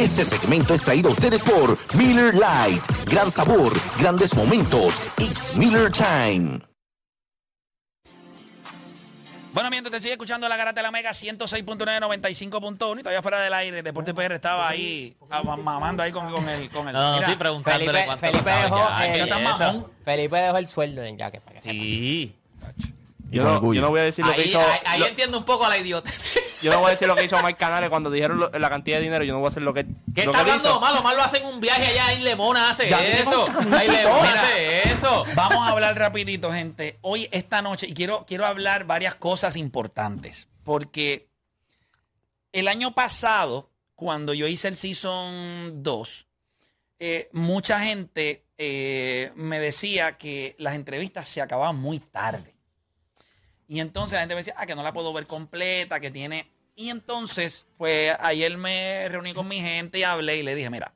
Este segmento es traído a ustedes por Miller Lite. Gran sabor, grandes momentos. It's Miller Time. Bueno, mientras te sigue escuchando la garata de la Mega 106.9, 95.1 y todavía fuera del aire, Deporte PR estaba ahí ah, ma- mamando ahí con, con el... Con el No, no, Mira, estoy preguntándole Felipe, cuánto Felipe costaba dejó, ya. está mamón. Felipe dejó el sueldo en el jacket para que sepa. Sí. Yo no, yo no voy a decir lo que hizo. ahí- ahí lo- entiendo un poco a la idiota. yo no voy a decir lo que hizo Mike Canales cuando dijeron lo- la cantidad de dinero. Yo no voy a hacer lo que. ¿Qué lo está que hablando hizo. malo? Malo hace un viaje allá. Ahí Lemona hace Ya eso. Lemona Mira. hace eso. Vamos a hablar rapidito, gente. Hoy, esta noche, y quiero, quiero hablar varias cosas importantes. Porque el año pasado, cuando yo hice el Season 2, eh, mucha gente eh, me decía que las entrevistas se acababan muy tarde. Y entonces la gente me decía, ah, que no la puedo ver completa, que tiene... Y entonces, pues ayer me reuní con mi gente y hablé y le dije, mira,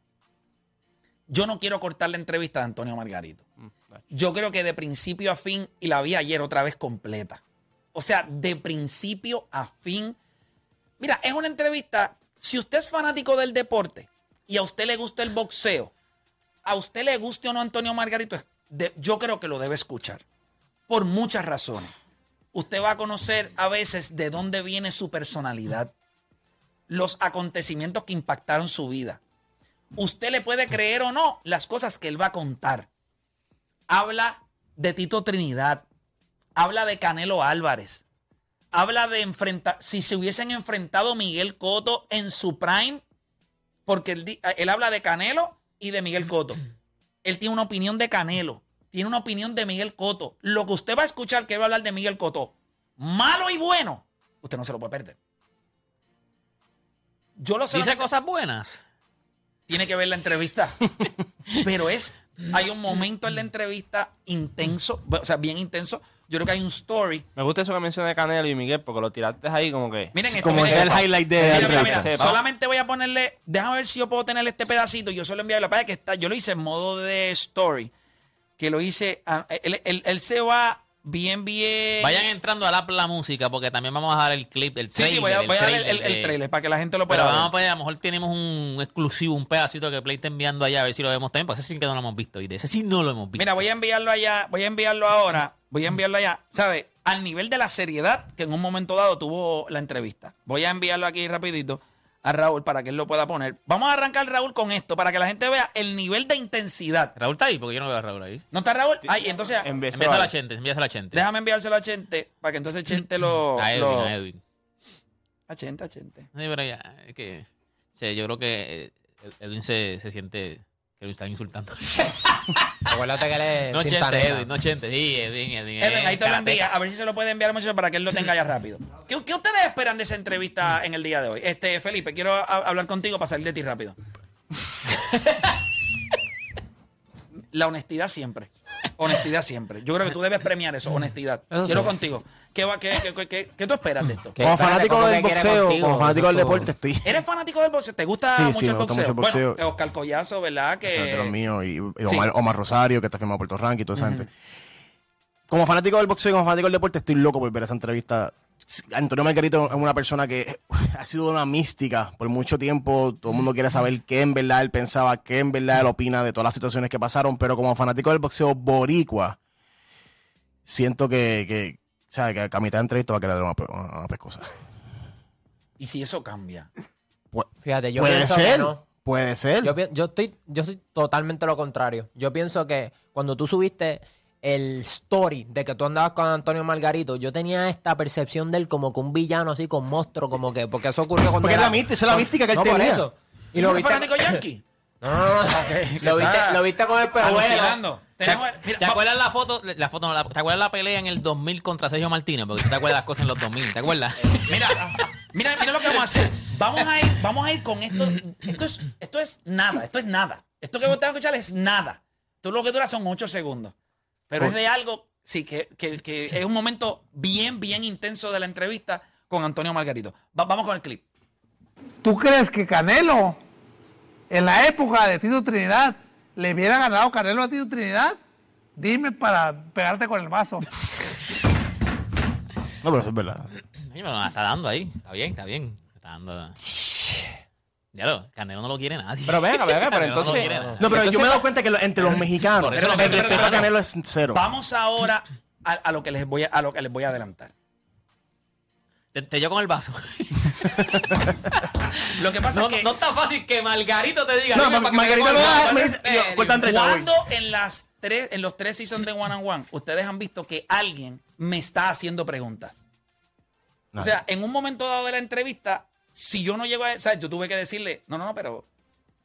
yo no quiero cortar la entrevista de Antonio Margarito. Yo creo que de principio a fin, y la vi ayer otra vez completa. O sea, de principio a fin. Mira, es una entrevista. Si usted es fanático del deporte y a usted le gusta el boxeo, a usted le guste o no Antonio Margarito, de- yo creo que lo debe escuchar. Por muchas razones. Usted va a conocer a veces de dónde viene su personalidad, los acontecimientos que impactaron su vida. Usted le puede creer o no las cosas que él va a contar. Habla de Tito Trinidad, habla de Canelo Álvarez, habla de enfrentar, si se hubiesen enfrentado Miguel Cotto en su prime, porque él, él habla de Canelo y de Miguel Cotto. Él tiene una opinión de Canelo, tiene una opinión de Miguel Cotto. Lo que usted va a escuchar que va a hablar de Miguel Cotto, malo y bueno, usted no se lo puede perder. Yo lo sé. Dice cosas buenas. Tiene que ver la entrevista. Pero es, hay un momento en la entrevista intenso, o sea, bien intenso. Yo creo que hay un story. Me gusta eso que menciona Canelo y Miguel porque lo tiraste ahí como que. Miren esto, Como miren es el highlight de Mira, la mira, mira. Solamente voy a ponerle, déjame ver si yo puedo tener este pedacito. Yo solo enviarlo. Para que está, yo lo hice en modo de story. Que lo hice. ah, Él, él- él se va bien, bien. Vayan entrando a la, la música porque también vamos a dar el clip, el Sí, trailer. sí, voy a, el voy a dar el, trailer el- el de- trailer para que la gente lo Pero pueda vamos a ver. poner, a lo mejor tenemos un exclusivo, un pedacito que Play está enviando allá, a ver si lo vemos también, porque ese sí que no lo hemos visto. Y de ese sí no lo hemos visto. Mira, voy a enviarlo allá, voy a enviarlo ahora, voy a enviarlo allá, ¿sabes? Al nivel de la seriedad que en un momento dado tuvo la entrevista. Voy a enviarlo aquí rapidito a Raúl para que él lo pueda poner. Vamos a arrancar, Raúl, con esto, para que la gente vea el nivel de intensidad. Raúl está ahí, porque yo no veo a Raúl ahí. ¿No está Raúl? Ay, entonces, Envíaselo a ahí. Chente, envíaselo a Chente. déjame enviárselo a Chente, para que entonces Chente lo... a Edwin, lo- a Edwin. A Chente, a Chente. Sí, pero ya, es que. o sea, yo creo que eh, Edwin se, se siente que lo están insultando. Acuérdate que él es no cinta Chente, negra. Edwin, no Chente. Sí, Edwin, Edwin. Edwin, ahí te lo envía. A ver si se lo puede enviar mucho para que él lo tenga ya rápido. ¿Qué, qué ustedes esperan de esa entrevista en el día de hoy? Este, Felipe, quiero a- hablar contigo para salir de ti rápido. La honestidad siempre. Honestidad siempre. Yo creo que tú debes premiar eso, honestidad. Eso quiero sí. contigo. ¿Qué, va- qué, qué- qué- qué- qué tú esperas de esto? Como espérate, fanático ¿cómo del boxeo, contigo? como fanático del es deporte, estoy. ¿Eres fanático del boxeo? ¿Te gusta Sí, mucho sí, el me gusta boxeo? mucho el boxeo. Bueno, Oscar Collazo, ¿verdad? Que... de los míos, y, y Sí. Omar, Omar Rosario, que está firmado por Puerto Rank y toda esa gente. Como fanático del boxeo y como fanático del deporte, estoy loco por ver esa entrevista. Antonio Margarito es una persona que ha sido una mística por mucho tiempo. Todo el mundo quiere saber qué en verdad él pensaba, qué en verdad él opina de todas las situaciones que pasaron. Pero como fanático del boxeo boricua, siento que, que, o sea, que a mitad de entrevista va a quedar una, una, una pescosa. ¿Y si eso cambia? Fíjate, yo puede pienso que ser, no. puede ser. Yo, yo estoy, yo soy totalmente lo contrario. Yo pienso que cuando tú subiste el story de que tú andabas con Antonio Margarito, yo tenía esta percepción de él como que un villano así con monstruo, como que, porque eso ocurrió cuando Porque es era- la mística, esa es la mística que él no, por tenía. eso. Y ¿Tú lo viste, fanático yankee? no, no, no. lo, viste, está lo viste con el pejuelo. ¿Te, mira, acuerdas la foto? La foto no, la- ¿Te acuerdas la pelea en el 2000 contra Sergio Martínez? Porque tú te acuerdas las cosas en los 2000, ¿te acuerdas? Mira, mira, mira lo que vamos a hacer. Vamos a ir, vamos a ir con esto. Esto es, esto es nada, esto es nada. Esto que vos te vas a escuchar es nada. Tú lo que dura son ocho segundos. Pero es de algo, sí, que, que- que es un momento bien, bien intenso de la entrevista con Antonio Margarito. Va- vamos con el clip. ¿Tú crees que Canelo, en la época de Tito Trinidad, le hubiera ganado Canelo a Tito Trinidad? Dime para pegarte con el vaso. No, pero eso es verdad. Me lo está dando ahí. Está bien, está bien. Está dando. Ya lo, Canelo no lo quiere nadie. Pero venga, venga, pero no entonces- quiere. No, pero yo me he dado cuenta que lo- entre los mexicanos, Por el eso lo respeto a. Canelo es cero. Vamos ahora a, a lo que les voy a, a lo que les voy a adelantar. Te, te yo con el vaso. Lo que pasa no, es que no está fácil que Margarito te diga. No, dime Ma- para que Margarita me da- me dice, cuando en las tres, en los tres seasons de One on One, ustedes han visto que alguien me está haciendo preguntas. O sea, en un momento dado de la entrevista, si yo no llego a, o sea, yo tuve que decirle, no, no, no, pero, o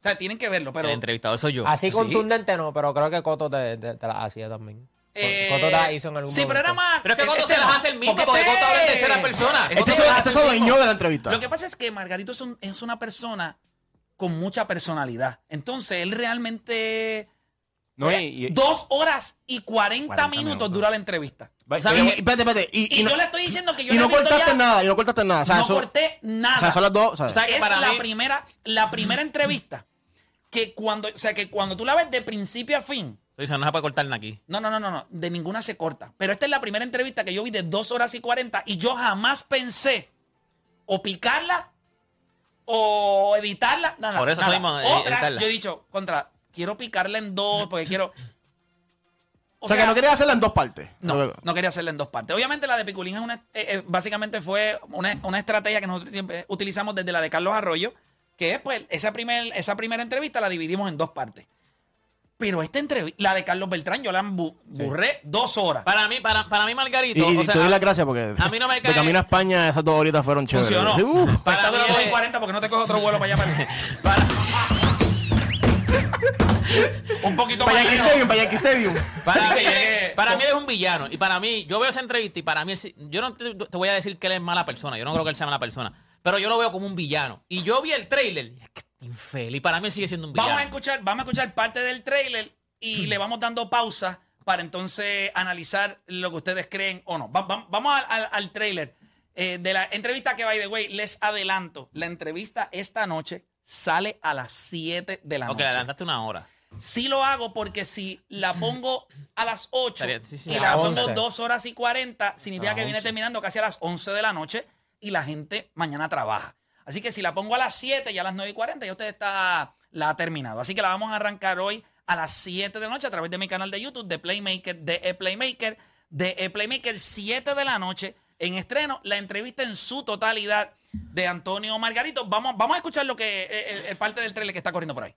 sea, tienen que verlo, pero El entrevistador soy yo. Así Sí. contundente no, pero creo que Coto te, te- te la hacía también. eh, Coto te la hizo en algún Sí, pero era más. Pero es que Coto este se las hace el mismo, porque este- Coto habla en tercera persona. este Este Coto este se adueñó de la entrevista. Lo que pasa es que Margarito es, un- es una persona con mucha personalidad. Entonces, él realmente. No, y- eh, y- dos horas y 40, 40 minutos, minutos. dura la entrevista. O sea, Y, espérate, espérate. Y, Y, y no, yo le estoy diciendo que yo y no cortaste ya- nada, y no cortaste nada. O sea, no eso- corté nada. O sea, son las dos. o sea, O sea, que es para la mí- primera, la primera entrevista que cuando, o sea, que cuando tú la ves de principio a fin, Tú dices, no se puede cortar nada aquí. no, no, no, no, no, de ninguna se corta. Pero esta es la primera entrevista que yo vi de dos horas y 40 y yo jamás pensé o picarla o editarla. Nada, Por eso nada. soy, eh, Otras, editarla. yo he dicho, contra, quiero picarla en dos porque quiero... o sea, que no querías hacerla en dos partes. No, no quería hacerla en dos partes. Obviamente la de Piculín es una, eh, eh, básicamente fue una, una estrategia que nosotros siempre utilizamos desde la de Carlos Arroyo, que es pues esa, primer, esa primera entrevista la dividimos en dos partes. Pero esta entrevista, la de Carlos Beltrán, yo la bu- burré dos horas. Para mí, para, para mí Margarito. Y, y o sea, te doy las gracias porque a mí no me de cae- camino a España esas dos horitas fueron chéveres. Funcionó. Uh. Para de las mí 2 y es- 40 porque no te coge otro vuelo para allá. Para... para, Un poquito Para más. Stadium, para Yankee Stadium. para, mí, para mí él es un villano. Y para mí, yo veo esa entrevista y para mí, yo no te, te voy a decir que él es mala persona. Yo no creo que él sea mala persona. Pero yo lo veo como un villano. Y yo vi el trailer y es que infeliz. Para mí él sigue siendo un villano. Vamos a escuchar, vamos a escuchar parte del trailer y le vamos dando pausa para entonces analizar lo que ustedes creen o no. Va- va- vamos al, al- al trailer eh, de la entrevista que, by the way, les adelanto. La entrevista esta noche sale a las 7 de la Ok, noche. le adelantaste una hora. Sí lo hago porque si la pongo a las 8 Estaría- sí, sí. y la pongo 11. 2 horas y 40, significa que viene 11. terminando casi a las 11 de la noche y la gente mañana trabaja. Así que si la pongo a las 7 y a las 9 y 40, ya usted está, la ha terminado. Así que la vamos a arrancar hoy a las 7 de la noche a través de mi canal de YouTube, de Playmaker, de E Playmaker, de E Playmaker, 7 de la noche en estreno, la entrevista en su totalidad de Antonio Margarito. Vamos, vamos a escuchar lo que el, el parte del trailer que está corriendo por ahí.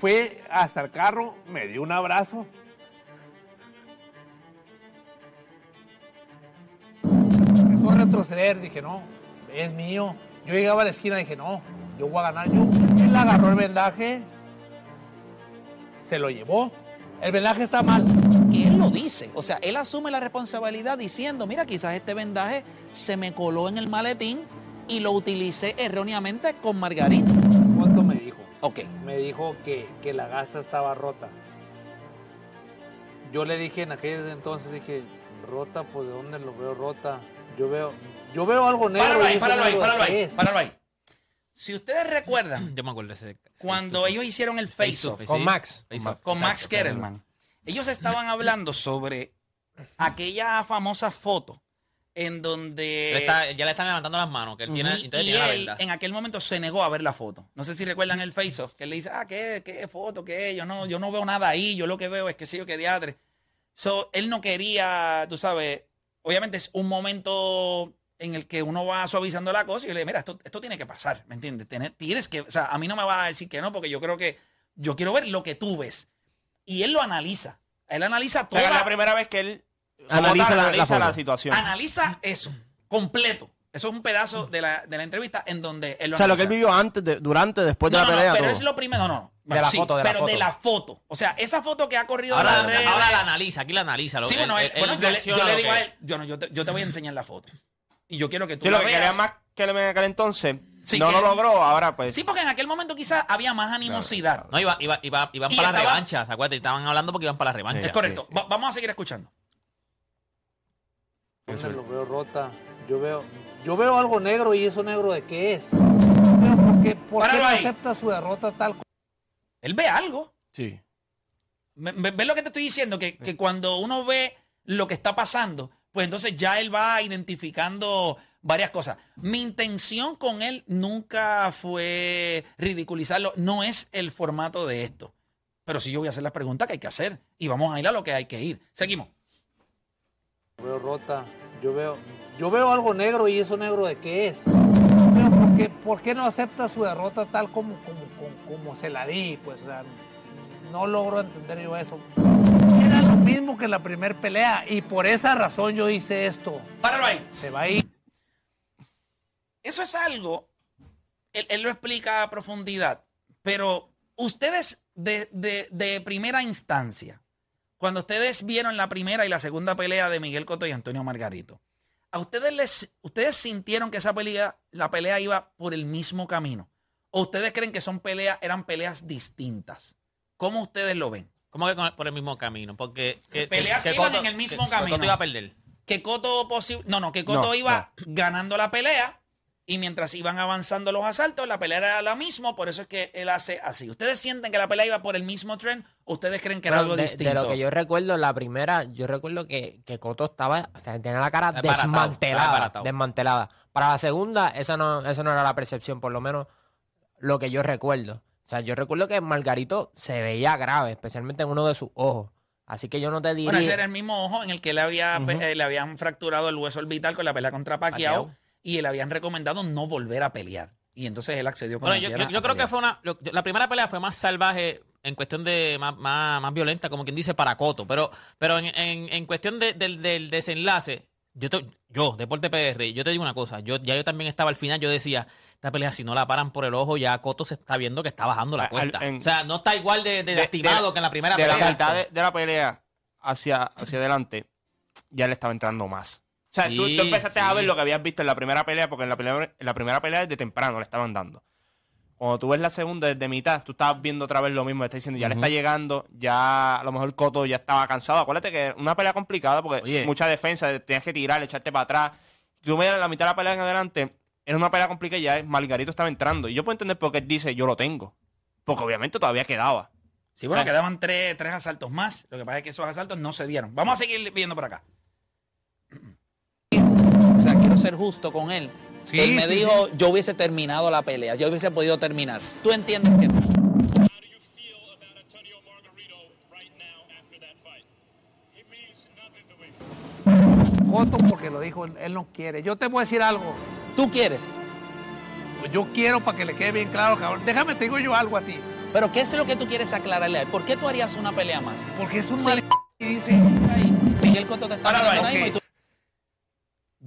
Fue hasta el carro, me dio un abrazo. Empezó a retroceder, dije, no, es mío. Yo llegaba a la esquina, dije, no, yo voy a ganar yo. Él agarró el vendaje, se lo llevó. El vendaje está mal. Que él lo dice. O sea, él asume la responsabilidad diciendo, mira, quizás este vendaje se me coló en el maletín y lo utilicé erróneamente con Margarita. ¿Cuánto me dijo? Ok. Me dijo que, que la gasa estaba rota. Yo le dije en aquel entonces, dije, rota, pues ¿de dónde lo veo rota? Yo veo, yo veo algo negro. Páralo ahí, páralo ahí, páralo ¿qué ahí, es? páralo ahí. Si ustedes recuerdan, Yo me acuerdo de ese. cuando ellos hicieron el face-off Con. Max. Face-off. con Max Exacto. Ellos estaban hablando sobre aquella famosa foto en donde... está- ya le están levantando las manos, que él tiene, y, entonces y tiene la él verdad. en aquel momento se negó a ver la foto. No sé si recuerdan el face-off, que él le dice, ah, ¿qué, qué foto? ¿Qué? Yo no, yo no veo nada ahí, yo lo que veo es que sí, yo que diadre. So, él no quería, tú sabes, obviamente es un momento en el que uno va suavizando la cosa y yo le digo, mira, esto, esto tiene que pasar, ¿me entiendes? Tienes, tienes que, o sea, a mí no me vas a decir que no, porque yo creo que, yo quiero ver lo que tú ves. Y él lo analiza. Él analiza O sea, toda es la primera vez que él Analiza tal, la- la analiza la, situación. analiza eso completo. Eso es un pedazo de la, de la entrevista en donde él lo O sea, lo que él vivió antes, de- durante, después de No, la no, no, pelea. pero todo. es lo primero, no, no. De la sí, foto, de la pero foto. de la foto. O sea, esa foto que ha corrido Ahora, en las redes- ahora la analiza, aquí la analiza. lo- Sí, bueno, él- él- él bueno, yo, le, yo le digo a él, yo, no, yo, te, yo te voy a enseñar la foto. Y yo quiero que tú Sí, la lo que veas. quería más que él en aquel entonces Sí, no que- lo logró, ahora pues. Sí, porque en aquel momento quizás había más animosidad. No, iba, iba, iba- iban Y para la estaba- revancha, ¿se acuerdan? Estaban hablando porque iban para la revancha. es correcto. Va- vamos a seguir escuchando. ¿Dónde lo veo rota? Yo veo, yo veo algo negro y eso negro de qué es. ¿por qué, por qué Páralo no ahí. acepta su derrota tal Él ve algo. Sí. Me- me- ¿Ves lo que te estoy diciendo? Que, que cuando uno ve lo que está pasando, pues entonces ya él va identificando varias cosas. Mi intención con él nunca fue ridiculizarlo. No es el formato de esto. Pero sí yo voy a hacer las preguntas que hay que hacer. Y vamos a ir a lo que hay que ir. Seguimos. veo rota, yo veo, yo veo algo negro y eso negro de qué es. Pero ¿por qué, por qué no acepta su derrota tal como, como, como, como se la di? Pues, o sea, no logro entender yo eso. Era lo mismo que la primer pelea y por esa razón yo hice esto. Páralo ahí. Se va a ir. Eso es algo, él, él lo explica a profundidad, pero ustedes de, de- de primera instancia, cuando ustedes vieron la primera y la segunda pelea de Miguel Cotto y Antonio Margarito, ¿a ustedes les, ustedes sintieron que esa pelea, la pelea iba por el mismo camino? ¿O ustedes creen que son peleas, eran peleas distintas? ¿Cómo ustedes lo ven? ¿Cómo que con- por el mismo camino? Porque que, Peleas que iban en el mismo que- que camino. Cotto iba a perder. que Coto posible. No, no, que Coto No, iba ganando la pelea y mientras iban avanzando los asaltos, la pelea era la misma, por eso es que él hace así. ¿Ustedes sienten que la pelea iba por el mismo tren o ustedes creen que era Bueno, algo de, distinto? de lo que yo recuerdo, la primera, yo recuerdo que, que Coto estaba, o sea, tenía la cara Desbaratado, desmantelada, desbaratado. desmantelada. Para la segunda, esa no, esa no era la percepción, por lo menos lo que yo recuerdo. O sea, yo recuerdo que Margarito se veía grave, especialmente en uno de sus ojos. Así que yo no te diría... Bueno, ese era el mismo ojo en el que le, había, eh, le habían fracturado el hueso orbital con la pelea contra Pacquiao, Pacquiao. Y le habían recomendado no volver a pelear. Y entonces él accedió con Bueno, yo, yo- yo creo que fue una. lo- la primera pelea fue más salvaje en cuestión de. más, más, más violenta, como quien dice, para Coto. Pero, pero en, en- en cuestión de- del, del desenlace, yo, te- yo, Deporte PR, yo te digo una cosa. Yo, ya yo también estaba al final, yo decía, esta pelea, si no la paran por el ojo, ya Coto se está viendo que está bajando la Al- en- o sea, no está igual de, de de- lastimado de- que en la primera de pelea. la mitad de, de la pelea hacia, hacia adelante, ya le estaba entrando más. O sea, tú, Sí, tú empezaste sí. a ver lo que habías visto en la primera pelea, porque en la primera, en la primera pelea desde temprano le estaban dando. Cuando tú ves la segunda desde mitad, tú estabas viendo otra vez lo mismo, le está diciendo, ya le está llegando, ya a lo mejor Coto ya estaba cansado. Acuérdate que una pelea complicada porque Oye. mucha defensa, tenías que tirar, echarte para atrás. Tú ves la mitad de la pelea en adelante, era una pelea complicada y ya Margarito estaba entrando. Y yo puedo entender por qué él dice, yo lo tengo. Porque obviamente todavía quedaba. Sí, bueno, quedaban tres, tres asaltos más. Lo que pasa es que esos asaltos no se dieron. Vamos a seguir viendo por acá. O sea, quiero ser justo con él. Sí, él me sí, dijo, yo hubiese terminado la pelea, yo hubiese podido terminar. ¿Tú entiendes que no? Coto porque lo dijo, él, él no quiere. Yo te voy a decir algo. ¿Tú quieres? Pues Yo quiero para que le quede bien claro, cabrón. Déjame, te digo yo algo a ti. Pero ¿qué es lo que tú quieres aclararle a él? ¿Por qué tú harías una pelea más? Porque es un Sí. mal y dice, Ahí, Miguel Cotto te está ahora mismo y tú-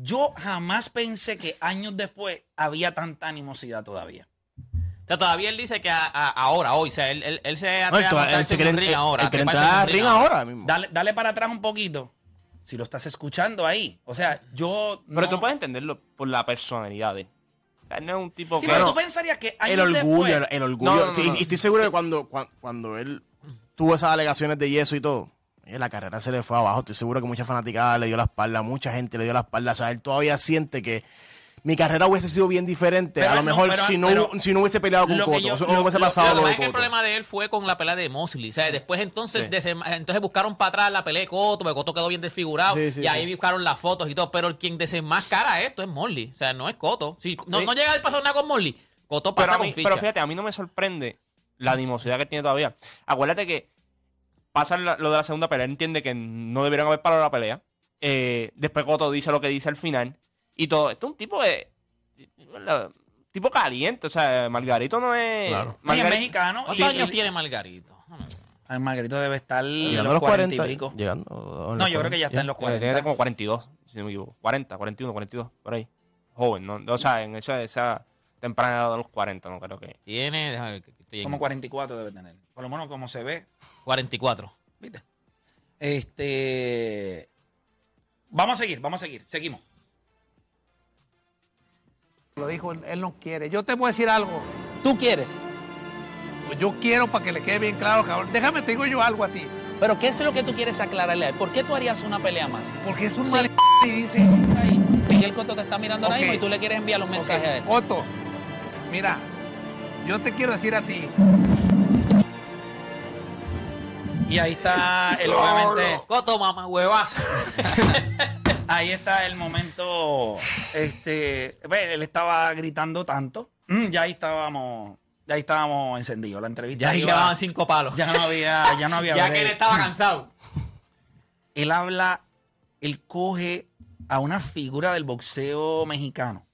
Yo jamás pensé que años después había tanta animosidad todavía. O sea, todavía él dice que a- a- ahora, hoy, o sea, él, él, él se No, él, atreve a él se quiere un ring ahora. él entrar ring ahora mismo. Dale, dale para atrás un poquito. Si lo estás escuchando ahí. O sea, yo. Pero no- tú puedes entenderlo por la personalidad de él. No es un tipo Sí, que... pero no. tú pensarías que años el orgullo, después- el, el orgullo. No, no, no, Estoy- no. Y estoy seguro que cuando, cuando, cuando él tuvo esas alegaciones de yeso y todo, la carrera se le fue abajo. Estoy seguro que mucha fanaticada le dio la espalda, mucha gente le dio la espalda. O sea, él todavía siente que mi carrera hubiese sido bien diferente. Pero a lo no, mejor pero- si, no, pero si no hubiese peleado con lo Cotto, yo- lo- no hubiese lo- pasado Lo lo que de que el Cotto. problema de él fue con la pelea de Mosley. O sea, después entonces, desem- entonces buscaron para atrás la pelea de Coto, porque Coto quedó bien desfigurado. Sí, sí, y ahí buscaron las fotos y todo. Pero quien desenmascara esto es Mosley. O sea, no es Coto. Si no, no llega a pasar nada con Mosley, Coto pasa pero, con mí- ficha. pero fíjate, a mí no me sorprende la animosidad que tiene todavía. Acuérdate que pasa lo de la segunda pelea, él entiende que no debieron haber parado la pelea. Eh, después Coto dice lo que dice al final. Y todo. Esto es un tipo de. Tipo caliente. O sea, Margarito no es. Claro. Oye, es Margarito- mexicano. ¿Cuántos años y- tiene Margarito? Ay, Margarito debe estar en Llegando los a los 40 40. y pico. Llegando, No, los yo creo que ya está en los Tiene 40. como 42, si no me equivoco. 40, 41, 42, por ahí. Joven, ¿no? O sea, en esa, esa temprana edad de los 40, no creo que. Tiene, déjame ver, estoy en Como 44 debe tener. Por lo menos como se ve. 44. ¿Viste? Este. Vamos a seguir, vamos a seguir. Seguimos. lo dijo, él, él no quiere. Yo te voy a decir algo. ¿Tú quieres? Pues yo quiero para que le quede bien claro, cabrón. Déjame, te digo yo algo a ti. Pero ¿qué es lo que tú quieres aclararle a él? ¿Por qué tú harías una pelea más? Porque es un Sí. mal y dice, Ahí, Miguel Cotto te está mirando ahora Ok. mismo y tú le quieres enviar un mensaje a él. Ok, Otto, mira, yo te quiero decir a ti, Y ahí está, él obviamente. Coto, mamá, huevas. Ahí está el momento. Este, él estaba gritando tanto. Mm, Ya ahí estábamos, ya ahí estábamos encendidos. La entrevista Ya ahí llevaban cinco palos. ya no había, ya no había. Ya que él estaba cansado. Él habla, él coge a una figura del boxeo mexicano,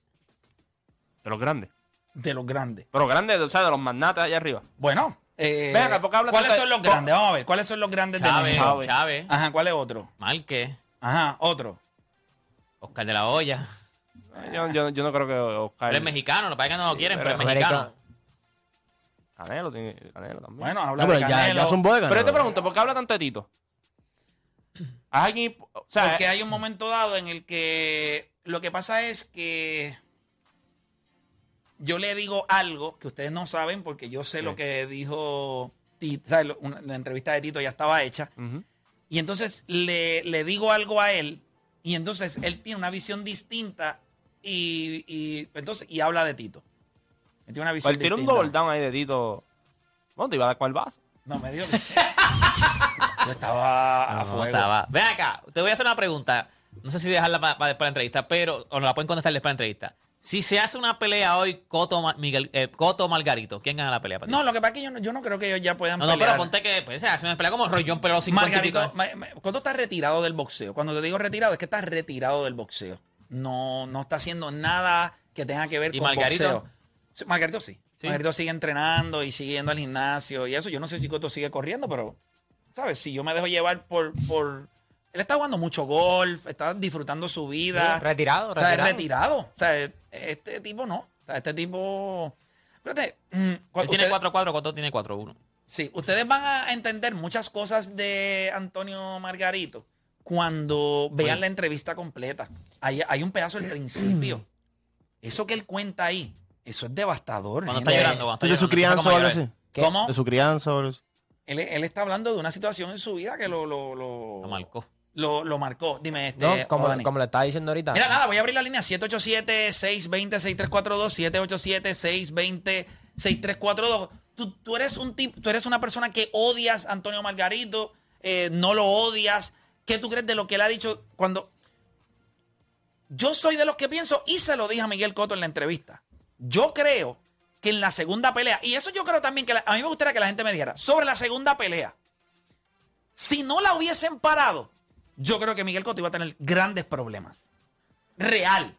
De los grandes. De los grandes. Pero grandes, o sea, de los magnates allá arriba. Bueno, eh, Ven acá, ¿por qué hablas ¿cuáles son de- los grandes? Vamos a ver, ¿cuáles son los grandes de Chávez, México? Chávez. Ajá, ¿cuál es otro? Márquez, Ajá, otro. Oscar de la Hoya. Yo, yo- yo no creo que Oscar. Él es mexicano, lo que pasa que no lo quieren, pero es pero- mexicano. Canelo, tiene, Canelo también. Bueno, habla No, pero de ya, Canelo. ya son bodegas. pero yo te pregunto, ¿por qué habla tanto de Tito? ¿Hay alguien, o sea, Porque hay un momento dado en el que lo que pasa es que yo le digo algo que ustedes no saben porque yo sé Sí. lo que dijo Tito, ¿sabes? Una- la entrevista de Tito ya estaba hecha y entonces le, le digo algo a él y entonces él tiene una visión distinta y, y entonces y habla de Tito. Él tiene una visión Pues un distinta. double down ahí de Tito. Bueno, te iba a dar con el vaso. No me dio. yo estaba a No, fuego. estaba. Ven acá, te voy a hacer una pregunta. No sé si dejarla para después de la entrevista, pero o no la pueden contestar después de la entrevista. Si se hace una pelea hoy, Coto, Miguel, eh, Coto Margarito, ¿quién gana la pelea? para ti? No, lo que pasa es que yo no, yo no creo que ellos ya puedan no, no, pelear. pero ponte que pues, se hace una pelea como John, pero los 50 y pico, Margarito, ma- ma- ¿cuándo estás retirado del boxeo? Cuando te digo retirado, es que estás retirado del boxeo. No, no está haciendo nada que tenga que ver ¿Y con Margarito? boxeo. Margarito sí. Sí. Margarito sigue entrenando y siguiendo al gimnasio y eso. Yo no sé si Coto sigue corriendo, pero, ¿sabes? Si yo me dejo llevar por... por... Él está jugando mucho golf, está disfrutando su vida. Sí, retirado, O sea, es retirado. retirado. O sea, este tipo no. O sea, este tipo... Espérate. mm, Él tiene ustedes- 4-4, Coto tiene 4-1. Sí, ustedes van a entender muchas cosas de Antonio Margarito cuando vean la entrevista completa. Hay, hay un pedazo al principio. Eso que él cuenta ahí, eso es devastador. Cuando está llorando, cuando está ¿De su crianza o algo empieza así? ¿Qué? ¿Cómo? De su crianza o algo así. Él, él está hablando de una situación en su vida que lo, lo, lo, Lo marcó. Lo- lo marcó. Dime, este, No, como, Odani. como le estaba diciendo ahorita. Mira, nada, voy a abrir la línea 787-620-6342, 787-620-6342. Tú, tú eres un tipo, tú eres una persona que odias a Antonio Margarito, eh, no lo odias. ¿Qué tú crees de lo que él ha dicho cuando... Yo soy de los que pienso, y se lo dije a Miguel Coto en la entrevista, yo creo que en la segunda pelea, y eso yo creo también que la- a mí me gustaría que la gente me dijera, sobre la segunda pelea, si no la hubiesen parado, yo creo que Miguel Cotto iba a tener grandes problemas. Real.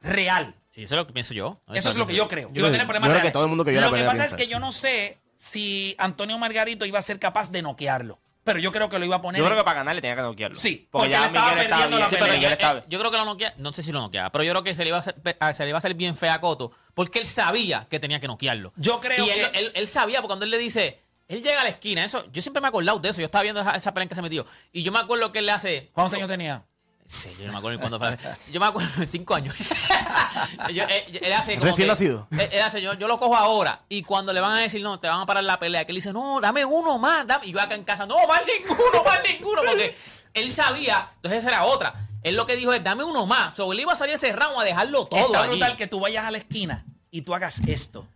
Real. Sí, eso es lo que pienso yo. Eso es lo que yo creo. Yo Iba a creo- tener yo problemas creo que todo el mundo que Lo que pasa es que eso. yo no sé si Antonio Margarito iba a ser capaz de noquearlo. Pero yo creo que lo iba a poner. Yo creo que para ganar le tenía que noquearlo. Sí, porque, porque ya le estaba perdiendo bien. la Sí, pero pelea. Miguel Eh, estaba- eh, yo creo que lo noquea, no sé si lo noqueaba, pero yo creo que se le iba a hacer, se le iba a hacer bien fea a Coto, porque él sabía que tenía que noquearlo. Yo creo y él, que- él, él sabía, porque cuando él le dice, él llega a la esquina, eso, yo siempre me he acordado de eso, yo estaba viendo esa, esa pelea en que se metió, y yo me acuerdo que él le hace, ¿Cuántos años tenía? Sí, yo no me acuerdo ni cuándo fue. Yo me acuerdo en cinco años. Yo- él, él hace como Recién que- nacido. Él, él hace, yo, yo lo cojo ahora. Y cuando le van a decir, no, te van a parar la pelea, que él dice, no, dame uno más. Dame. Y yo acá en casa, no, más ninguno, más ninguno. Porque él sabía, entonces esa era otra. Él lo que dijo es, dame uno más. So, él iba a salir ese ramo a dejarlo todo Está allí. brutal que tú vayas a la esquina y tú hagas esto.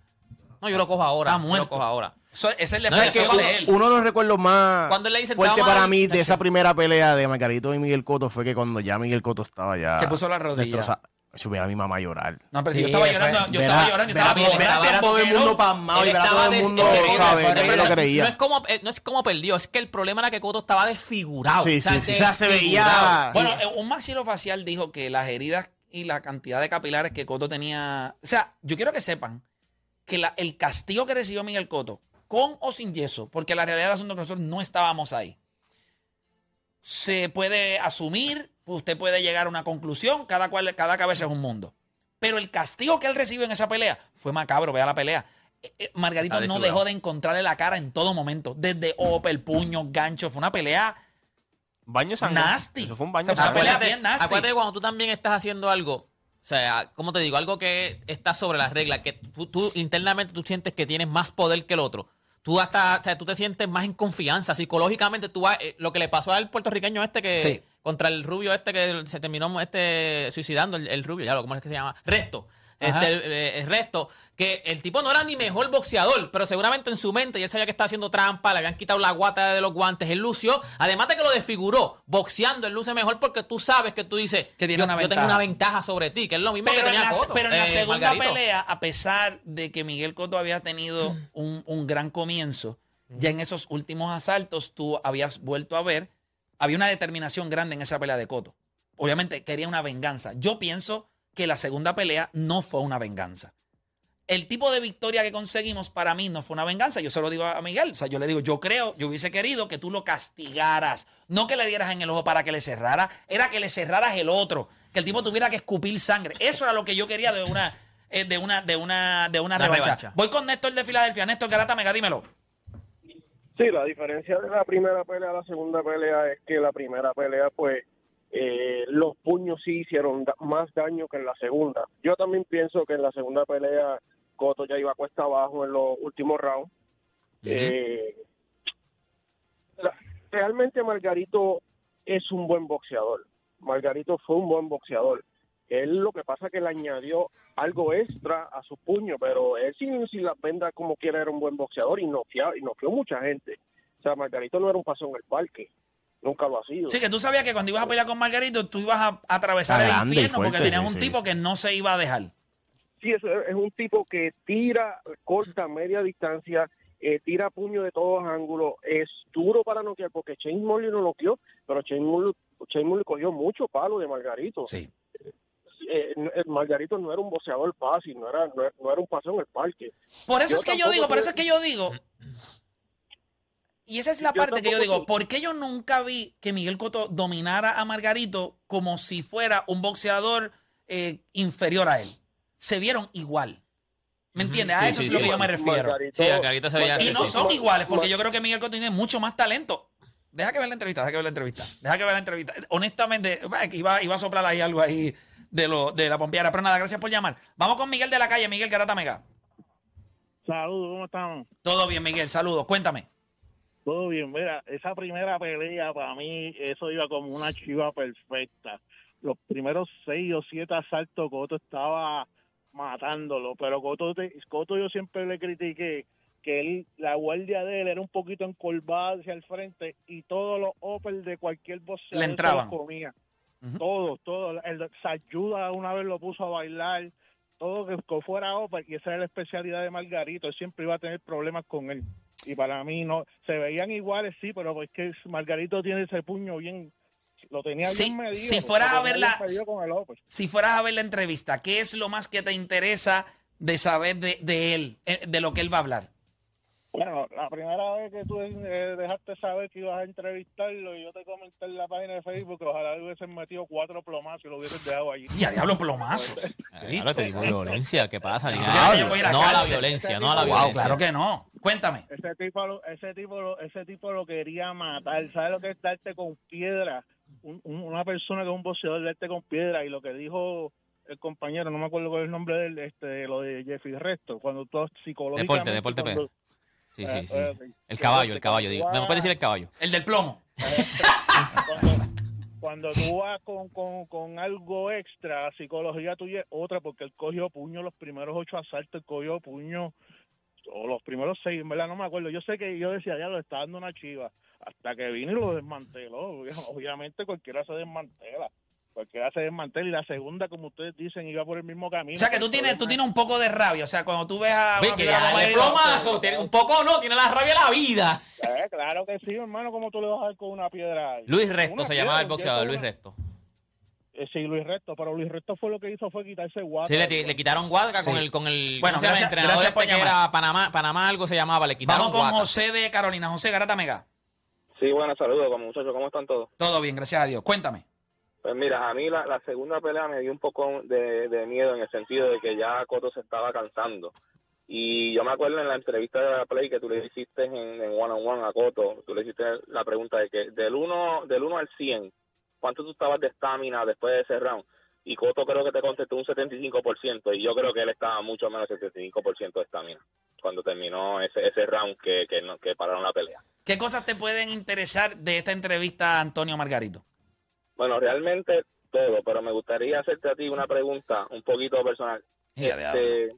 No, yo lo cojo ahora. Está yo muerto. lo cojo ahora. Eso- esa es la No, es que expresión uno- de él. Uno de los recuerdos más Cuando él le dice, te fuertes vamos a para mí de esa primera pelea de Margarito y Miguel Coto fue que cuando ya Miguel Coto estaba ya... Te puso la rodilla. destroza- Yo veía a mi mamá llorar. No, pero si Sí, yo estaba fue- llorando, yo estaba a- llorando, yo ver a- estaba bien, ver a- borracho, ver a todo el mundo pasmado y Él ver a estaba todo el mundo, no- creía. No es, como, eh, no es como perdió, es que el problema era que Coto estaba desfigurado. Sí, sí, sí. O sea, se veía-. Bueno, eh, un maxilofacial dijo que las heridas y la cantidad de capilares que Coto tenía. O sea, yo quiero que sepan que la- el castigo que recibió Miguel Coto, con o sin yeso, porque la realidad del asunto es que nosotros no estábamos ahí, se puede asumir, usted puede llegar a una conclusión, cada, cual, cada cabeza es un mundo. Pero el castigo que él recibió en esa pelea fue macabro, vea la pelea. Eh, eh, Margarito no dejó de encontrarle la cara en todo momento, desde Opel, puño, gancho, fue una pelea Baño sangre. Nasty. Eso fue un baño O sea, sangre. pelea Acuérdate, bien nasty. acuérdate cuando tú también estás haciendo algo, o sea, ¿cómo te digo? Algo que está sobre las reglas, que tú, tú internamente tú sientes que tienes más poder que el otro. Tú hasta, o sea, tú te sientes más en confianza, psicológicamente tú vas, eh, lo que le pasó al puertorriqueño este que, Sí. contra el rubio este que se terminó este suicidando, el, el rubio, ya lo, ¿cómo es que se llama? Resto. Este, el resto, que el tipo no era ni mejor boxeador, pero seguramente en su mente, y él sabía que estaba haciendo trampa, le habían quitado la guata de los guantes, él lució, además de que lo desfiguró, boxeando, él luce mejor porque tú sabes que tú dices, Que tiene yo, una yo tengo una ventaja sobre ti, que es lo mismo Pero que en, tenía la, Cotto, pero en la eh, segunda Margarito. pelea, a pesar de que Miguel Cotto había tenido un, un gran comienzo, ya en esos últimos asaltos tú habías vuelto a ver, había una determinación grande en esa pelea de Cotto. Obviamente quería una venganza. Yo pienso que la segunda pelea no fue una venganza. El tipo de victoria que conseguimos para mí no fue una venganza. Yo se lo digo a Miguel. O sea, yo le digo, yo creo, yo hubiese querido que tú lo castigaras. No que le dieras en el ojo para que le cerrara. Era que le cerraras el otro. Que el tipo tuviera que escupir sangre. Eso era lo que yo quería de una, eh, de una, de una, de una Una revancha. revancha. Voy con Néstor de Filadelfia. Néstor Garata Mega, dímelo. Sí, la diferencia de la primera pelea a la segunda pelea es que la primera pelea, pues, eh, los puños sí hicieron da- más daño que en la segunda. Yo también pienso que en la segunda pelea Coto ya iba cuesta abajo en los últimos rounds. Eh, realmente Margarito es un buen boxeador. Margarito fue un buen boxeador. Él lo que pasa es que le añadió algo extra a su puño, pero él sin, sin las vendas como quiera era un buen boxeador y noqueó, y noqueó mucha gente. O sea, Margarito no era un paso en el parque. Nunca lo ha sido. Sí, que tú sabías que cuando ibas a pelear con Margarito, tú ibas a, a atravesar el infierno porque tenías un sí, tipo sí. que no se iba a dejar. Sí, es, es un tipo que tira corta, media distancia, eh, tira puño de todos ángulos, es duro para noquear, porque Shane Morley no noqueó, pero Shane Morley, Shane Morley cogió mucho palo de Margarito. Sí. Eh, el Margarito no era un boxeador fácil, no era, no, era- no era un paso en el parque. Por eso Yo es que yo digo, por eso es que yo digo. Y esa es la Yo parte que yo digo. ¿Por qué yo nunca vi que Miguel Cotto dominara a Margarito como si fuera un boxeador eh, inferior a él? Se vieron igual. ¿Me entiendes? A Sí, eso sí, es lo sí, que yo me sí. refiero. Margarito- Sí, Margarito se veía Y no sí. son iguales, porque yo creo que Miguel Cotto tiene mucho más talento. Deja que ver la entrevista, deja que ver la entrevista. Deja que ver la entrevista. Honestamente, que iba, iba a soplar ahí algo ahí de, lo, de la pompeara. Pero nada, gracias por llamar. Vamos con Miguel de la calle, Miguel Garata Mega. Saludos, ¿cómo estamos? Todo bien, Miguel. Saludos. Cuéntame. Todo bien, mira, esa primera pelea para mí, eso iba como una chiva perfecta. Los primeros seis o siete asaltos Coto estaba matándolo, pero Coto, te- Coto yo siempre le critiqué que él, la guardia de él era un poquito encorvada hacia el frente y todos los uppers de cualquier boxeador Le entraban. los comía. Ujú. Todos, todos. El ayuda una vez lo puso a bailar, todo que, que fuera upper, y esa era la especialidad de Margarito, él siempre iba a tener problemas con él. Y para mí no, se veían iguales, sí, pero pues que Margarito tiene ese puño bien, lo tenía Sí, bien medido. si fueras a ver la- upper. Si fueras a ver la entrevista, ¿qué es lo más que te interesa de saber de, de él, eh, de lo que él va a hablar? Bueno, la primera vez que tú eh, dejaste saber que ibas a entrevistarlo y yo te comenté en la página de Facebook que ojalá le hubiesen metido cuatro plomazos y lo hubiesen dejado allí. Y a diablo plomazo. Claro, te digo violencia, ¿qué pasa? Ni ¿Tú nada. crees que yo voy a ir a No a la violencia, no a la Wow, violencia. claro que no. Cuéntame. Ese tipo, lo- ese tipo, lo- ese tipo lo quería matar. ¿Sabes lo que es darte con piedra? Un- un- una persona que es un boxeador darte con piedra y lo que dijo el compañero, no me acuerdo cuál es el nombre de él, este, lo de Jeffrey Resto, cuando tú psicológicamente... Deporte, deporte, cuando- Sí, sí, sí. Eh, eh, El caballo, el deporte, caballo. digo. ¿Me puedes decir el caballo? El del plomo. cuando, cuando tú vas con, con, con algo extra, la psicología tuya es otra, porque él cogió puño los primeros ocho asaltos, cogió puño, o los primeros seis, en verdad no me acuerdo. Yo sé que yo decía, ya lo está dando una chiva, hasta que vino y lo desmanteló. Obviamente cualquiera se desmantela, cualquiera se desmantela, y la segunda, como ustedes dicen, iba por el mismo camino. O sea que tú tienes, tú tienes un poco de rabia. O sea, cuando tú ves a Ve que ya plomazo, tiene un poco no, tiene la rabia de la vida. eh, claro que sí, hermano, como tú le vas a dar con una piedra ahí? Luis Resto Una se piedra, llamaba el boxeador, Luis Resto. Eh, sí, Luis Resto, pero Luis Resto fue lo que hizo fue quitarse guata. Sí, le, le quitaron Guadga con el, con el, Bueno, gracias- el entrenador gracias por este que llamar. era Panamá, Panamá algo se llamaba, le quitaron Vamos con Guata. José de Carolina. José Garata Mega. Sí, buenas saludos, como muchachos, ¿cómo están todos? Todo bien, gracias a Dios. Cuéntame. Pues mira, a mí la, segunda pelea me dio un poco de, miedo en el sentido de que ya Coto se estaba cansando. Y yo me acuerdo en la entrevista de la Play que tú le hiciste en, one on one a Coto, tú le hiciste la pregunta de que del 1 del 1 al 100, ¿cuánto tú estabas de estamina después de ese round? Y Coto creo que te contestó un 75%, y yo creo que él estaba mucho menos del 75% de estamina cuando terminó ese, ese round que, que, que pararon la pelea. ¿Qué cosas te pueden interesar de esta entrevista Antonio Margarito? Bueno, realmente todo, pero me gustaría hacerte a ti una pregunta un poquito personal. Este,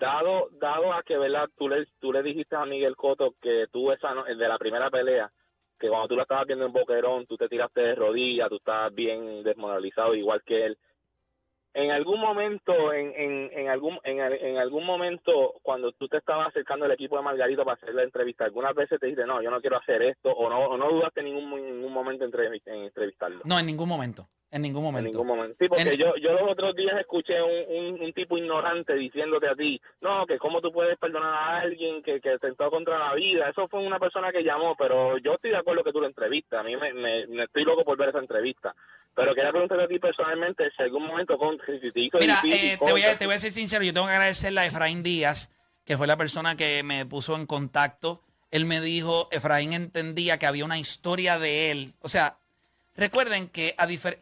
dado, dado a que, ¿verdad? Tú le, tú le dijiste a Miguel Cotto que tú esa no- de la primera pelea, que cuando tú la estabas viendo en Boquerón, tú te tiraste de rodillas, tú estabas bien desmoralizado, igual que él. En algún momento, en, en, en algún en, en algún momento, cuando tú te estabas acercando al equipo de Margarito para hacer la entrevista, algunas veces te dijiste, no, yo no quiero hacer esto, o no, o no dudaste en ningún, en ningún momento en entrevistarlo. No, en ningún momento. En ningún En momento. ningún momento. Sí, porque En- yo, yo los otros días escuché un, un, un tipo ignorante diciéndote a ti, no, que cómo tú puedes perdonar a alguien que, que atentó contra la vida. Eso fue una persona que llamó, pero yo estoy de acuerdo que tú lo entrevistas. A mí me, me, me estoy loco por ver esa entrevista. Pero quería preguntarte a ti personalmente si algún momento con, Mira, eh, te, voy a, te voy a ser sincero, yo tengo que agradecerle a Efraín Díaz, que fue la persona que me puso en contacto. Él me dijo, Efraín entendía que había una historia de él. O sea, recuerden que a difer-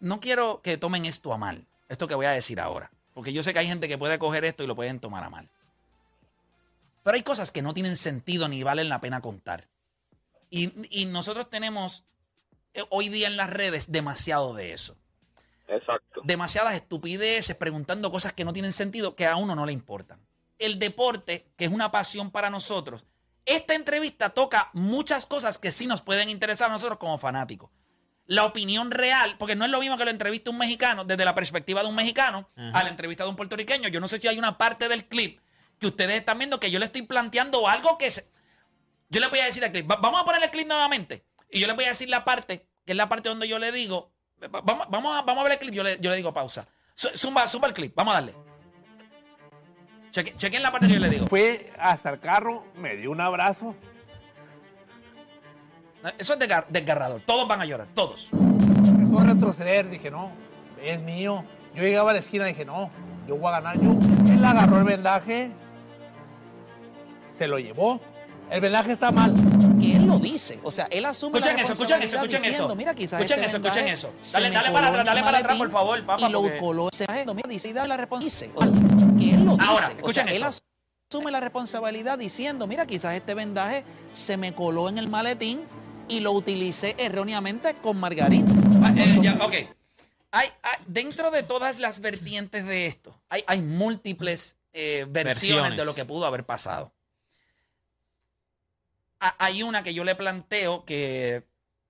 no quiero que tomen esto a mal, esto que voy a decir ahora, porque yo sé que hay gente que puede coger esto y lo pueden tomar a mal. Pero hay cosas que no tienen sentido ni valen la pena contar. Y, y nosotros tenemos eh, hoy día en las redes demasiado de eso Exacto. demasiadas estupideces preguntando cosas que no tienen sentido que a uno no le importan. El deporte, que es una pasión para nosotros, esta entrevista toca muchas cosas que sí nos pueden interesar a nosotros como fanáticos. La opinión real, porque no es lo mismo que lo entrevista un mexicano desde la perspectiva de un mexicano a la entrevista de un puertorriqueño. Yo no sé si hay una parte del clip que ustedes están viendo que yo le estoy planteando algo que se... Yo les voy a decir el clip. Va- Vamos a poner el clip nuevamente. Y yo les voy a decir la parte, que es la parte donde yo le digo. va- Vamos, vamos, a, vamos a ver el clip. Yo le, yo le digo pausa. Zu- Zumba, zumba el clip. Vamos a darle. Cheque- chequen la parte que yo le digo. Fue hasta el carro, me dio un abrazo. Eso es desgar- desgarrador. Todos van a llorar. Todos. Empezó a retroceder, dije, no, es mío. Yo llegaba a la esquina y dije, no, yo voy a ganar. Yo, él agarró el vendaje, se lo llevó. El vendaje está mal. Que él lo dice. O sea, él asume Escuchen la eso, escuchen eso, escuchen diciendo, eso. Mira, quizás Escuchen este eso, escuchen eso. Dale, dale para atrás, dale para atrás, por favor, papá, Y lo porque- coló ese vendaje. Mira, dice, y da la responsabilidad. Que él lo dice. Ahora, o sea, escuchen él esto. asume la responsabilidad diciendo, mira, quizás este vendaje se me coló en el maletín y lo utilicé erróneamente con Margarita. Ah, eh, ya, ok. Hay, hay- dentro de todas las vertientes de esto, hay, hay múltiples eh, versiones, Versiones. de lo que pudo haber pasado. Ha- hay una que yo le planteo que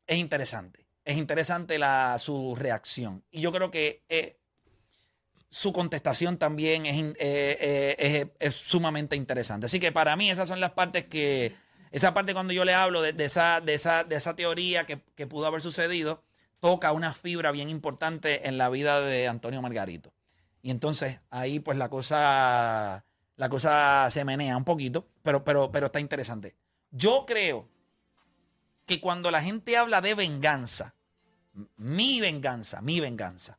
es interesante. Es interesante la, su reacción. Y yo creo que eh, su contestación también es, eh, eh, es- es sumamente interesante. Así que para mí esas son las partes que, esa parte cuando yo le hablo de, esa, de, esa, de esa teoría que, que pudo haber sucedido, toca una fibra bien importante en la vida de Antonio Margarito. Y entonces ahí pues la cosa, la cosa se menea un poquito, pero, pero, pero está interesante. Yo creo que cuando la gente habla de venganza, mi venganza, mi venganza,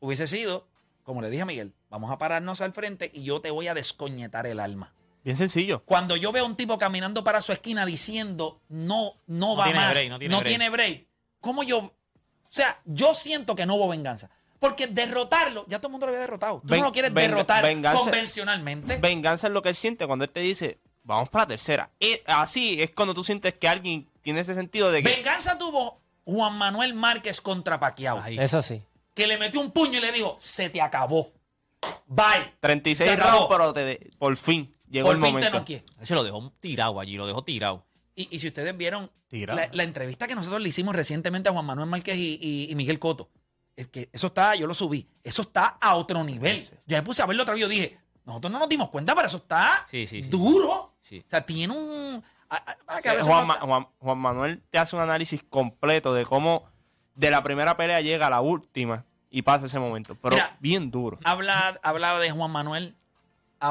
hubiese sido, como le dije a Miguel, vamos a pararnos al frente y yo te voy a descoñetar el alma. Bien sencillo. Cuando yo veo a un tipo caminando para su esquina diciendo no, no, No va tiene más, break, no tiene break". tiene break, ¿cómo yo? O sea, yo siento que no hubo venganza. Porque derrotarlo, ya todo el mundo lo había derrotado. Tú Ven- no lo quieres venga- derrotar venganza- convencionalmente. Venganza es lo que él siente cuando él te dice, vamos para la tercera. Y así es cuando tú sientes que alguien tiene ese sentido de que... Venganza tuvo Juan Manuel Márquez contra Paquiao. Eso sí. Que le metió un puño y le dijo, se te acabó. Bye. 36 Se acabó. rounds, pero te- por fin llegó Por el fin momento. Se lo dejó tirado allí, lo dejó tirado. Y, y si ustedes vieron Tirado. la, la entrevista que nosotros le hicimos recientemente a Juan Manuel Márquez y, y- y Miguel Coto, es que eso está, yo lo subí, eso está a otro nivel. Yo me puse a verlo otra vez y yo dije, nosotros no nos dimos cuenta, pero eso está Sí, sí, sí. duro. Sí. O sea, tiene un... a- a- a- que a veces Juan, no- Ma- Juan- Juan Manuel te hace un análisis completo de cómo de la primera pelea llega a la última y pasa ese momento. Pero Mira, bien duro. habla, habla de Juan Manuel.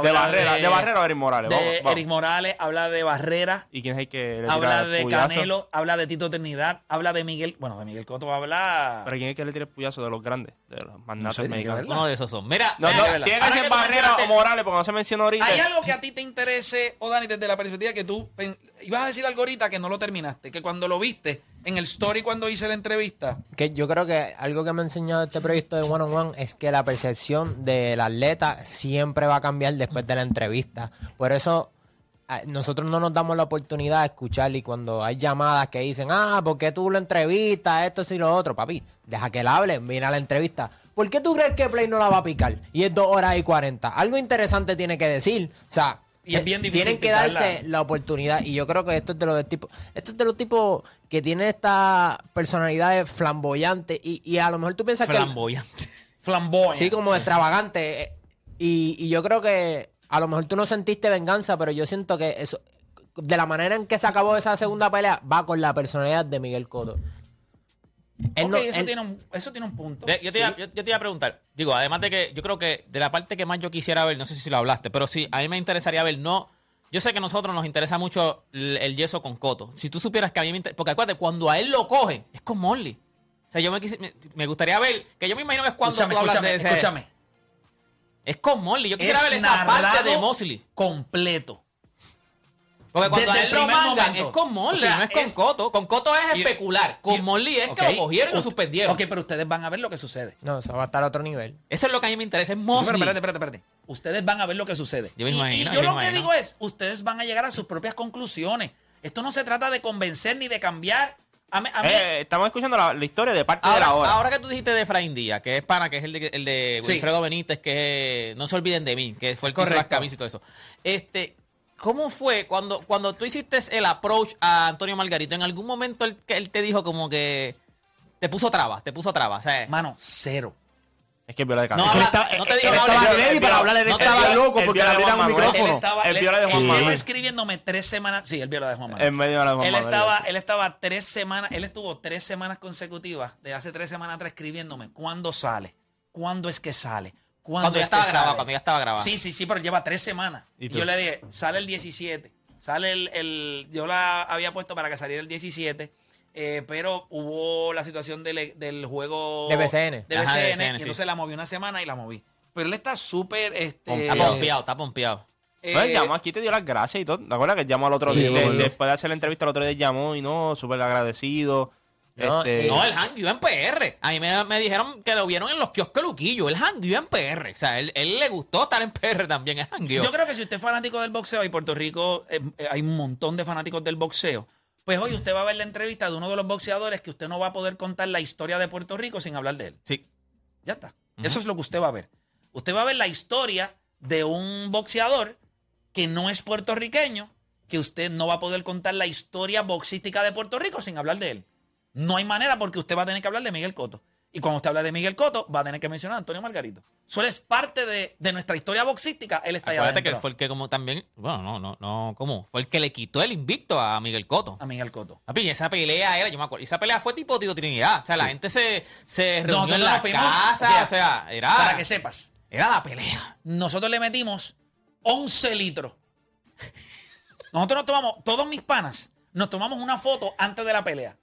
De Barrera, de, Barrera o Eric Morales. de Vamos, vamos. Eric Morales, habla de Barrera. ¿Y quién es el que le tira Habla de puyazo? Canelo, habla de Tito Trinidad, habla de Miguel. Bueno, de Miguel Coto habla. Pero ¿quién es el que le tira el puyazo de los grandes? De los magnates sé, que mexicanos. Uno de esos son. Mira, No, no, tiene que ser Barrera o Morales, porque no se mencionó ahorita. ¿Hay algo que a ti te interese, o Dani, desde la perspectiva que tú ibas a decir algo ahorita que no lo terminaste? Que cuando lo viste en el story cuando hice la entrevista, Que yo creo que algo que me ha enseñado este proyecto de One on One es que la percepción del atleta siempre va a cambiar después de la entrevista. Por eso nosotros no nos damos la oportunidad de escuchar y cuando hay llamadas que dicen, ah, ¿por qué tú lo entrevistas? Esto y lo otro, papi. Deja que él hable, mira la entrevista. ¿Por qué tú crees que Play no la va a picar? Y es dos horas y cuarenta. Algo interesante tiene que decir. O sea, Y es bien difícil tienen que picarla. darse la oportunidad. Y yo creo que esto es de los tipos, esto es de los tipos que tienen esta personalidad flamboyante. Y, y a lo mejor tú piensas que. Flamboyante. Flamboyante. Sí, como extravagante. eh, Y, y yo creo que a lo mejor tú no sentiste venganza, pero yo siento que eso, de la manera en que se acabó esa segunda pelea, va con la personalidad de Miguel Cotto. Él Ok, no- eso, él- tiene un, eso tiene un punto. Yo te, iba, Sí. yo, yo te iba a preguntar, digo, además de que yo creo que de la parte que más yo quisiera ver, no sé si lo hablaste, pero sí, a mí me interesaría ver, no, yo sé que a nosotros nos interesa mucho el, el yeso con Coto. Si tú supieras que a mí me interesa, porque acuérdate, cuando a él lo cogen, es con Morley. O sea, yo me, quisi- me, me gustaría ver, que yo me imagino que es cuando escúchame, tú hablas escúchame, de ese... escúchame. Es con Morley, yo quisiera Es ver esa parte de Mosley. completo. Porque cuando Desde a él el lo momento. es con O sea, no es con es- Coto. Con Coto es especular. Con y- Morley es que lo cogieron y lo suspendieron. Ok, pero ustedes van a ver lo que sucede. No, eso va a estar a otro nivel. Eso es lo que a mí me interesa, es Mosley. pero espérate, espérate, espérate. Ustedes van a ver lo que sucede. Yo me Y- imagino, y, yo yo me lo que digo es, ustedes van a llegar a sus propias conclusiones. Esto no se trata de convencer ni de cambiar. A mí, a mí- Eh, estamos escuchando la, la historia de parte Ahora, de la hora. ahora que tú dijiste de Efraín Díaz, que es pana, que es el de, el de Sí. Wilfredo Benítez, que es, no se olviden de mí, que fue el que hizo las camisas y todo eso. Este, ¿Cómo fue cuando, cuando tú hiciste el approach a Antonio Margarito? ¿En algún momento él, él te dijo como que te puso trabas, te puso trabas? O sea, Mano, cero. Es que es viola de no, habla- estaba- no te él dijo no estaba ready para hablarle de no este día loco el porque viola le de abrieran un Juan Manuel. Él micrófono. estaba, El él- viola de Juan él Manuel. lleva escribiéndome tres semanas. Sí, el viola de Juan Manuel. En medio de la de Juan él Manuel. estaba, él estaba tres semanas, él estuvo tres semanas consecutivas, de hace tres semanas atrás escribiéndome, ¿cuándo sale? ¿Cuándo es que sale? ¿Cuándo Cuando ya estaba grabado, sale? cuando ya estaba grabado. Sí, sí, sí, pero lleva tres semanas. ¿Y Y, tú? yo le dije, sale el 17. Sale el, el- yo la había puesto para que saliera el 17. eh, pero hubo la situación del, del juego De BCN. de Ajá, de BCN, y sí. entonces la moví una semana y la moví. Pero él está súper este, Está pompeado, está pompeado. eh, No, él llamó aquí, te dio las gracias y todo. ¿Te acuerdas que llamó al otro Sí, día? de- después de hacer la entrevista, el otro día llamó y no, súper agradecido. No, Este, eh, No, él hangueó en PR. A mí me, me dijeron que lo vieron en los kioscos Luquillo. Él hangueó en PR. O sea, él, él le gustó estar en PR también. Él hangueó. Yo creo que si usted es fanático del boxeo y Puerto Rico eh, eh, hay un montón de fanáticos del boxeo, pues hoy usted va a ver la entrevista de uno de los boxeadores que usted no va a poder contar la historia de Puerto Rico sin hablar de él. Sí. Ya está. Eso es lo que usted va a ver. Usted va a ver la historia de un boxeador que no es puertorriqueño, que usted no va a poder contar la historia boxística de Puerto Rico sin hablar de él. No hay manera porque usted va a tener que hablar de Miguel Coto. Y cuando usted habla de Miguel Coto, va a tener que mencionar a Antonio Margarito. Eso es parte de, de nuestra historia boxística. Él está Acuérdate que adentro. él fue el que como también, bueno, no, no, no, ¿cómo? Fue el que le quitó el invicto a Miguel Coto. A Miguel Coto. Papi, y esa pelea era, yo me acuerdo, esa pelea fue tipo Tío Trinidad. O sea, la gente se, se reunió Nosotros en la casa, o sea, era, Para que sepas, era la pelea. nosotros le metimos 11 litros. Nosotros nos tomamos, todos mis panas, nos tomamos una foto antes de la pelea.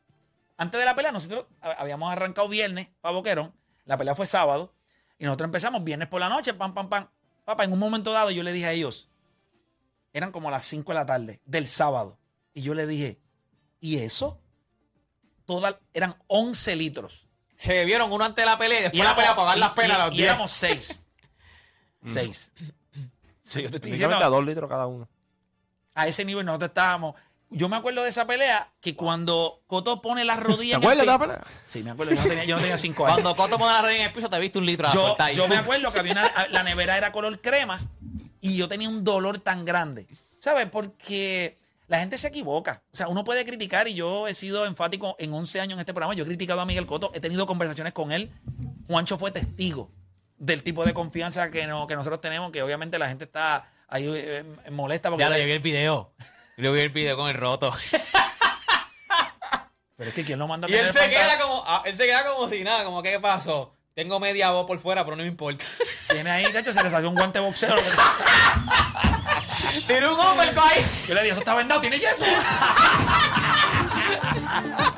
Antes de la pelea, nosotros ha- habíamos arrancado viernes para Boquerón. La pelea fue sábado. Y nosotros empezamos viernes por la noche, pam, pam, pam. Papá, en un momento dado yo le dije a ellos, eran como las 5 de la tarde del sábado. Y yo le dije, ¿y eso? Todas, eran 11 litros. Se bebieron uno antes de la pelea y después Y la pelea para dar y- las penas y- a los y 10. éramos 6. 6. Sí, yo te estoy diciendo, a dos litros cada uno. a ese nivel nosotros estábamos. Yo me acuerdo de esa pelea que cuando Coto pone las ¿Te rodillas. en acuerdas de la pelea? Sí, me acuerdo. Yo no tenía, yo no tenía cinco años. Cuando Coto pone la red en el piso, te viste un litro de yo, yo me acuerdo que había una, la nevera era color crema y yo tenía un dolor tan grande. ¿Sabes? Porque la gente se equivoca. O sea, uno puede criticar y yo he sido enfático en 11 años en este programa. Yo he criticado a Miguel Coto, he tenido conversaciones con él. Juancho fue testigo del tipo de confianza que, no, que nosotros tenemos, que obviamente la gente está ahí eh, molesta porque... Ya le vi el video. Yo vi el video con el roto. Pero es que ¿quién lo manda a Y él se queda como, ah, él se queda como si nada, como ¿qué pasó? Tengo media voz por fuera, pero no me importa. Tiene ahí, de hecho, se le salió un guante boxeo. Tiene un uppercut ahí. Yo le dije, eso está vendado, tiene yeso.